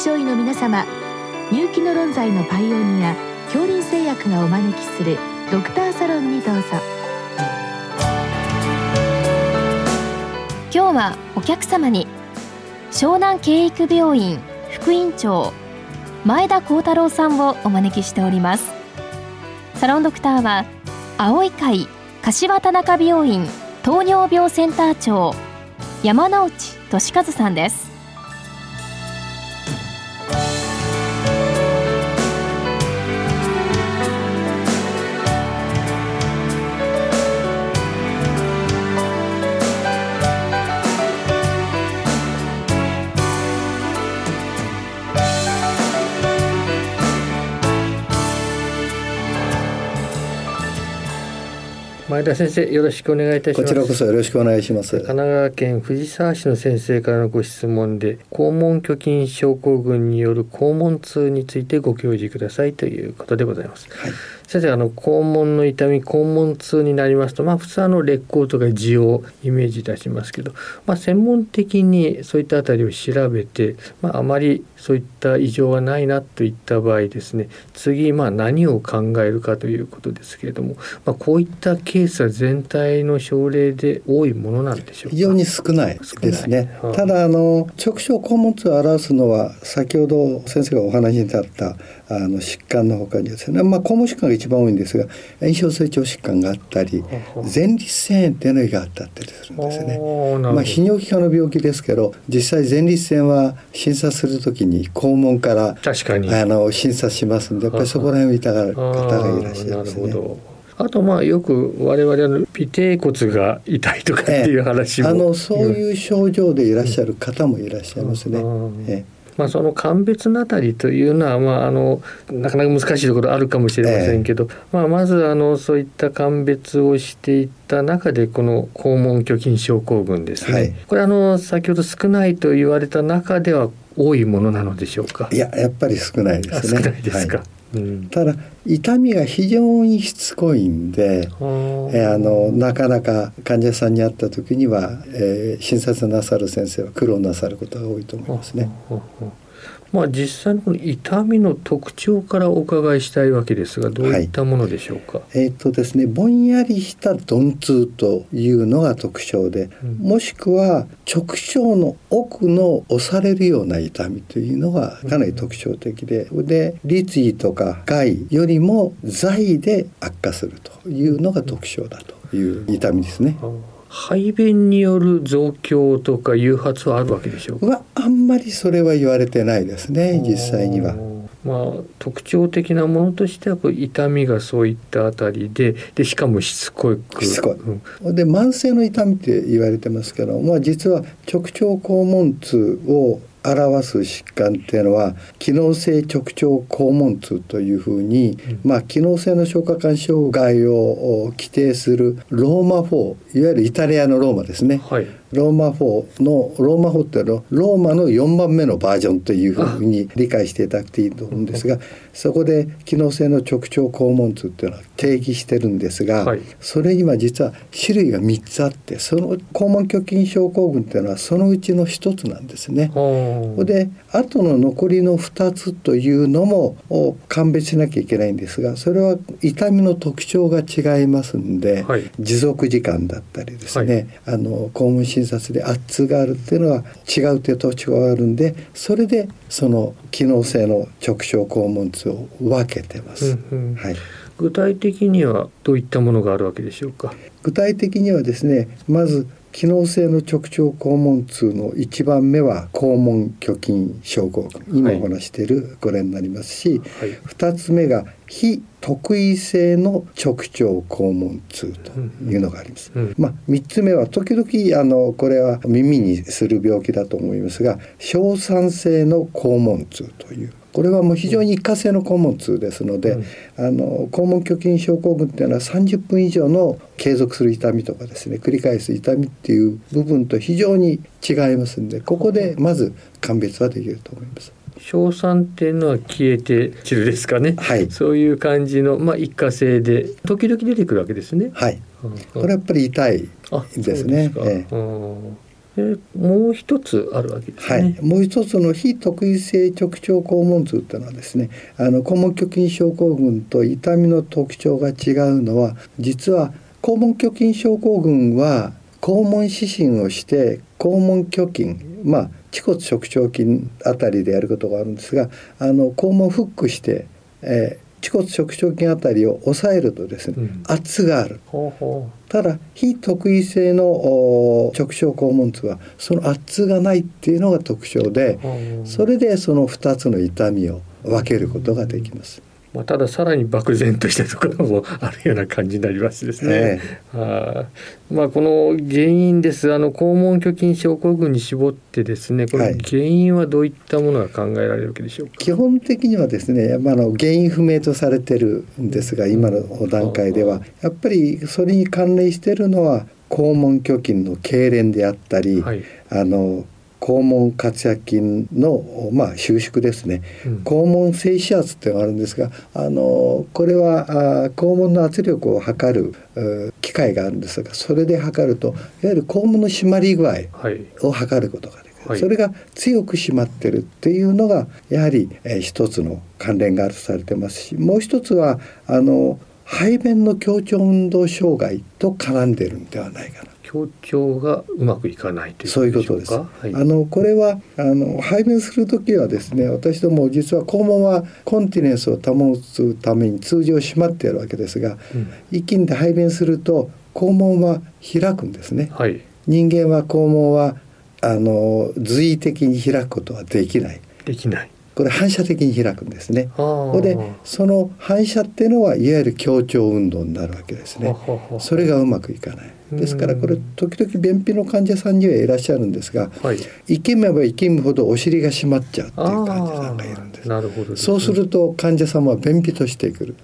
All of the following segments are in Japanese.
症医の皆様入気の論剤のパイオニア恐林製薬がお招きするドクターサロンにどうぞ。今日はお客様に湘南経育病院副院長前田幸太郎さんをお招きしております。サロンドクターは青い会柏田中病院糖尿病センター長山内俊和さんです。前田先生よろしくお願いいたします。こちらこそよろしくお願いします。神奈川県藤沢市の先生からのご質問で肛門虚筋症候群による肛門痛についてご教示くださいということでございます、はい、先生あの肛門の痛み肛門痛になりますとまあ普通あの劣行とか痔をイメージいたしますけどまあ専門的にそういったあたりを調べてまああまりそういった異常はないなといった場合ですね次まあ何を考えるかということですけれどもまあこういったケケースは全体の症例で多いものなんでしょう非常に少ないですね。ただあの直腸肛門痛を表すのは先ほど先生がお話に立ったあの疾患のほかにですね、まあ、肛門疾患が一番多いんですが炎症成長疾患があったり前立腺炎っていうのがあったりするんですね。まあ、泌尿器科の病気ですけど実際前立腺は診察するときに肛門から確かに。あの診察しますんでやっぱりそこら辺を痛がる方がいらっしゃいますね。あとまあよく我々の尾てい骨が痛いとかっていう話も、ええ、あのそういう症状でいらっしゃる方もいらっしゃいますね。ええまあ、その鑑別のあたりというのは、まあ、あのなかなか難しいところあるかもしれませんけど、えまあ、まずあのそういった鑑別をしていった中でこの肛門虚筋症候群ですね、はい、これあの先ほど少ないと言われた中では多いものなのでしょうか？いややっぱり少ないですね。少ないですか、はいただ痛みが非常にしつこいんで、えー、あのなかなか患者さんに会った時には、えー、診察なさる先生は苦労なさることが多いと思いますね。まあ、実際の痛みの特徴からお伺いしたいわけですがどういったものでしょうか、はい、えー、っとですねぼんやりした鈍痛というのが特徴で、うん、もしくは直腸の奥の押されるような痛みというのがかなり特徴的で、うん、で立位とか外よりも在で悪化するというのが特徴だという痛みですね。うん排便による増強とか誘発はあるわけでしょうか？あんまりそれは言われてないですね実際には。まあ、特徴的なものとしては痛みがそういったあたりででしかもしつこく。しつこい、うん、で慢性の痛みって言われてますけど、まあ、実は直腸肛門痛を表す疾患っていうのは機能性直腸肛門痛というふうに、うん、まあ、機能性の消化管障害を規定するローマ4いわゆるイタリアのローマですね、はい、ローマ4のローマ4ってのローマの4番目のバージョンというふうに理解していただくといいと思うんですがそこで機能性の直腸肛門痛っていうのは定義してるんですが、はい、それ今実は種類が3つあってその肛門虚筋症候群っていうのはそのうちの1つなんですね。であとの残りの2つというのも鑑別しなきゃいけないんですがそれは痛みの特徴が違いますんで、はい、持続時間だったりですね、あの肛門診察で圧痛があるっていうのは違うという特徴があるんでそれでその機能性の直腸肛門痛を分けてます。うんうん、はい。具体的にはどういったものがあるわけでしょうか？具体的にはですねまず機能性の直腸肛門痛の1番目は肛門虚筋症候群。今お話しているこれになりますし、はい、2つ目が非特異性の直腸肛門痛というのがあります。うん。うん、まあ3つ目は時々あのこれは耳にする病気だと思いますが小酸性の肛門痛というこれはもう非常に一過性の肛門痛ですので、うん、あの肛門虚筋症候群っていうのは30分以上の継続する痛みとかですね繰り返す痛みっていう部分と非常に違いますんでここでまず鑑別はできると思います。硝酸っていうのは消えて散るですかね、はい、そういう感じの、まあ、一過性で時々出てくるわけですね。はい、これやっぱり痛いですね。えええもう一つあるわけですね。はい、もう一つの非特異性直腸肛門痛というのはですねあの肛門虚筋症候群と痛みの特徴が違うのは実は肛門虚筋症候群は肛門指針をして肛門虚筋まあ恥骨直腸筋あたりでやることがあるんですがあの肛門フックして、えー、恥骨直腸筋あたりを押さえるとですね、うん、圧がある。ただ非特異性の直腸肛門痛はその圧がないっていうのが特徴でそれでその2つの痛みを分けることができます。まあ、たださらに漠然としたところもあるような感じになりますですね。えー、まあこの原因です。あの肛門虚筋症候群に絞ってですねこれ原因はどういったものが考えられるわけでしょうか、基本的にはですね、まあ、の原因不明とされてるんですが今の段階では。やっぱりそれに関連しているのは肛門虚筋の痙攣であったり、はい、あの肛門括約筋の、まあ、収縮ですね、うん、肛門静止圧っていうのがあるんですがあのこれはあ肛門の圧力を測る機械があるんですがそれで測るといわゆる肛門の締まり具合を測ることができる、はい、それが強く締まってるっていうのがやはり、えー、一つの関連があるとされてますしもう一つはあの排便の強調運動障害と絡んでるんではないかな。協調がうまくいかないというそういうことです。はい、あのこれはあの排便する時はですね私ども実は肛門はコンティネンスを保つために通常閉まっているわけですが、うん、一気にで排便すると肛門は開くんですね。はい、人間は肛門はあの随意的に開くことはできない。できない。これ反射的に開くんですね。でその反射っていうのはいわゆる強調運動になるわけですね。それがうまくいかない。ですからこれ時々便秘の患者さんにはいらっしゃるんですが、はい、生めば生きむほどお尻が締まっちゃうっていう患者さんがいるんです。なるほど、ね、そうすると患者様は便秘としてくる。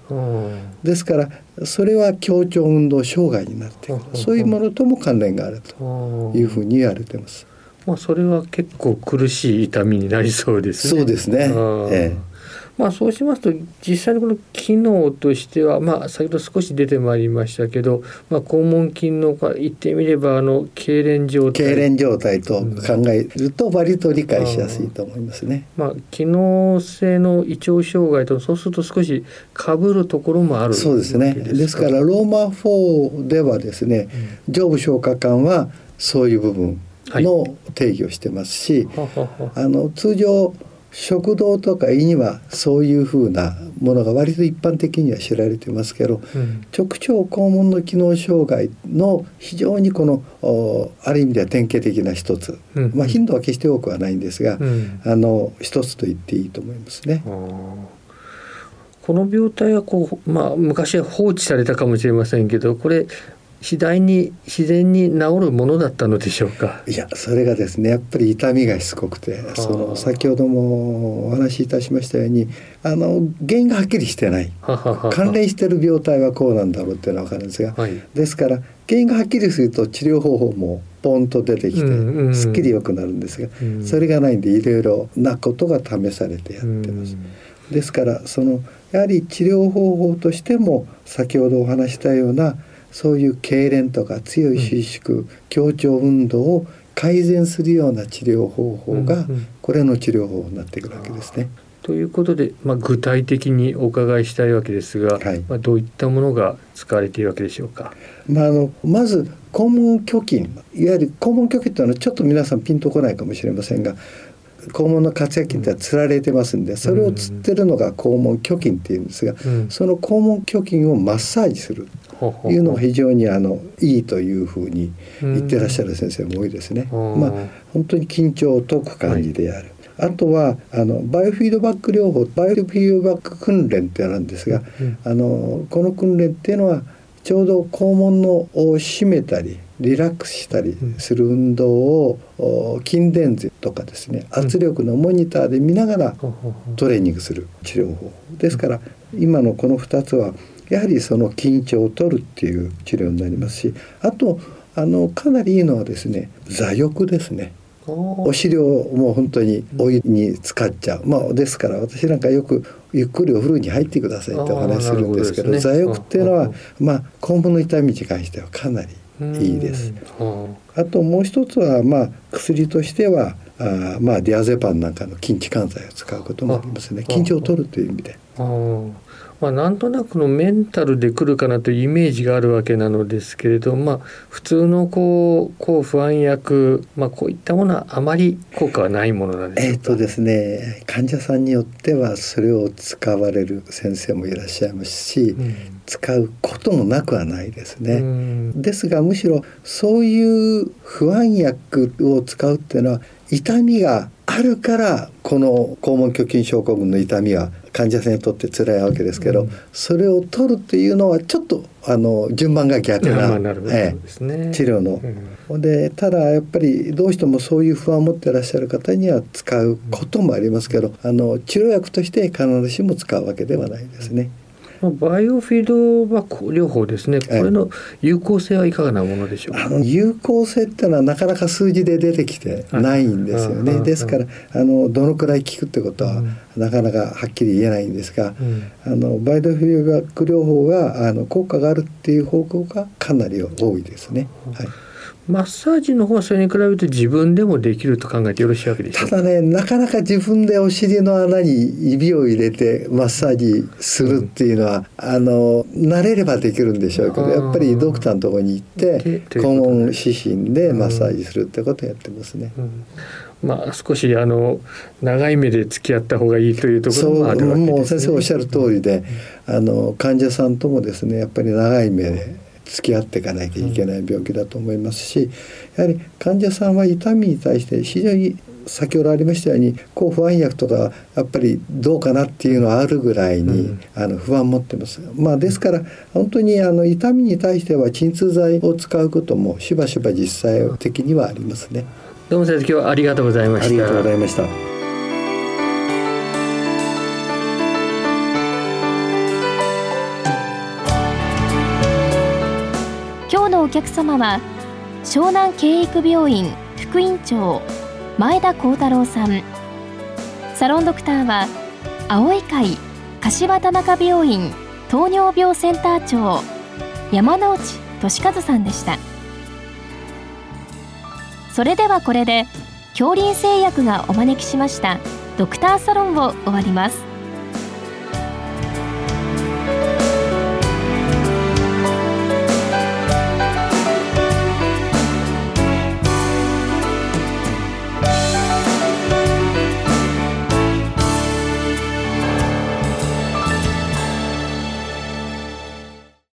ですからそれは強調運動障害になってくる。そういうものとも関連があるというふうに言われてます。まあそれは結構苦しい痛みになりそうですね。そうですね。ええ。まあ、そうしますと実際にこの機能としては、まあ、先ほど少し出てまいりましたけど、まあ、肛門筋の言ってみればあの痙攣状態。痙攣状態と考えると割と理解しやすいと思いますね。まあ、機能性の胃腸障害とそうすると少しかぶるところもあるそうですね。ですからローマ4ではですね、うん、上部消化管はそういう部分の定義をしてますし、はい、あの通常食道とか胃にはそういうふうなものが割と一般的には知られてますけど、うん、直腸肛門の機能障害の非常にこのある意味では典型的な一つ、うん、まあ、頻度は決して多くはないんですが、うん、あの一つと言っていいと思いますね。この病態はこう、まあ、昔は放置されたかもしれませんけどこれ次第に自然に治るものだったのでしょうか？いやそれがですねやっぱり痛みがしつこくてその先ほどもお話しいたしましたようにあの原因がはっきりしてない。関連してる病態はこうなんだろうっていうのは分かるんですが、はい、ですから原因がはっきりすると治療方法もポンと出てきてすっきり良くなるんですが、それがないんでいろいろなことが試されてやってます。うん、ですからそのやはり治療方法としても先ほどお話したようなそういう痙攣とか強い収縮、うん、強調運動を改善するような治療方法がこれの治療法になってくるわけですね。ということで、まあ、具体的にお伺いしたいわけですが、はい、まあ、どういったものが使われているわけでしょうか？まあ、あのまず肛門虚筋いわゆる肛門虚筋というのはちょっと皆さんピンとこないかもしれませんが肛門の括約筋ってつられてますんでそれをつってるのが肛門虚筋っていうんですが、うん、その肛門虚筋をマッサージするいうのが非常にあのいいというふうに言ってらっしゃる先生も多いですね。まあ本当に緊張を解く感じである。はい、あとはあのバイオフィードバック療法バイオフィードバック訓練ってあるんですが、うん、あのこの訓練っていうのはちょうど肛門のを締めたりリラックスしたりする運動を筋電図とかですね圧力のモニターで見ながらトレーニングする治療法。ですから今のこの2つはやはりその緊張を取るっていう治療になりますしあとあのかなりいいのはですね座浴ですね。お尻をもう本当にお湯に使っちゃう、まあ、ですから私なんかよくゆっくりお風呂に入ってくださいってお話するんですけど、ね、座浴っていうのはまあ肛門の痛みに関してはかなりいいです。あともう一つはまあ薬としてはあまあディアゼパンなんかの筋弛緩剤を使うこともありますね。緊張を取るという意味で。まあ、なんとなくのメンタルで来るかなというイメージがあるわけなのですけれど、まあ、普通のこう抗不安薬、まあ、こういったものはあまり効果はないものなんでしょえーとですね、患者さんによってはそれを使われる先生もいらっしゃいますし、うん、使うこともなくはないですね。ですがむしろそういう不安薬を使うっていうのは痛みがあるからこの肛門虚筋症候群の痛みは患者さんにとって辛いわけですけど、うん、それを取るっていうのはちょっとあの順番が逆な、ええ、治療の。うん、でただやっぱりどうしてもそういう不安を持ってらっしゃる方には使うこともありますけど、あの治療薬として必ずしも使うわけではないですね。バイオフィードバック療法ですね。これの有効性はいかがなものでしょうあの有効性っていうのはなかなか数字で出てきてないんですよね。ですからあのどのくらい効くってことは、なかなかはっきり言えないんですが、うん、あのバイオフィードバック療法があの効果があるっていう報告がかなり多いですね。はい。マッサージの方はそれに比べると自分でもできると考えてよろしいわけでしょう？ただねなかなか自分でお尻の穴に指を入れてマッサージするっていうのは、うん、あの慣れればできるんでしょうけどやっぱりドクターのところに行って肛門指針でマッサージするってことをやってますね。うん。うんまあ、少しあの長い目で付き合った方がいいというところもあるわけです、ね、もう先生おっしゃる通りで、あの患者さんともですねやっぱり長い目で付き合っていかなきゃいけない病気だと思いますしやはり患者さんは痛みに対して非常に先ほどありましたように抗不安薬とかやっぱりどうかなっていうのはあるぐらいに、うん、あの不安を持ってます。まあ、ですから本当にあの痛みに対しては鎮痛剤を使うこともしばしば実際的にはありますね。どうも先生今日はありがとうございました。ありがとうございました。お客様は湘南経育病院副院長前田幸太郎さん。サロンドクターは青い会柏田中病院糖尿病センター長山内俊和さんでした。それではこれで恐林製薬がお招きしましたドクターサロンを終わります。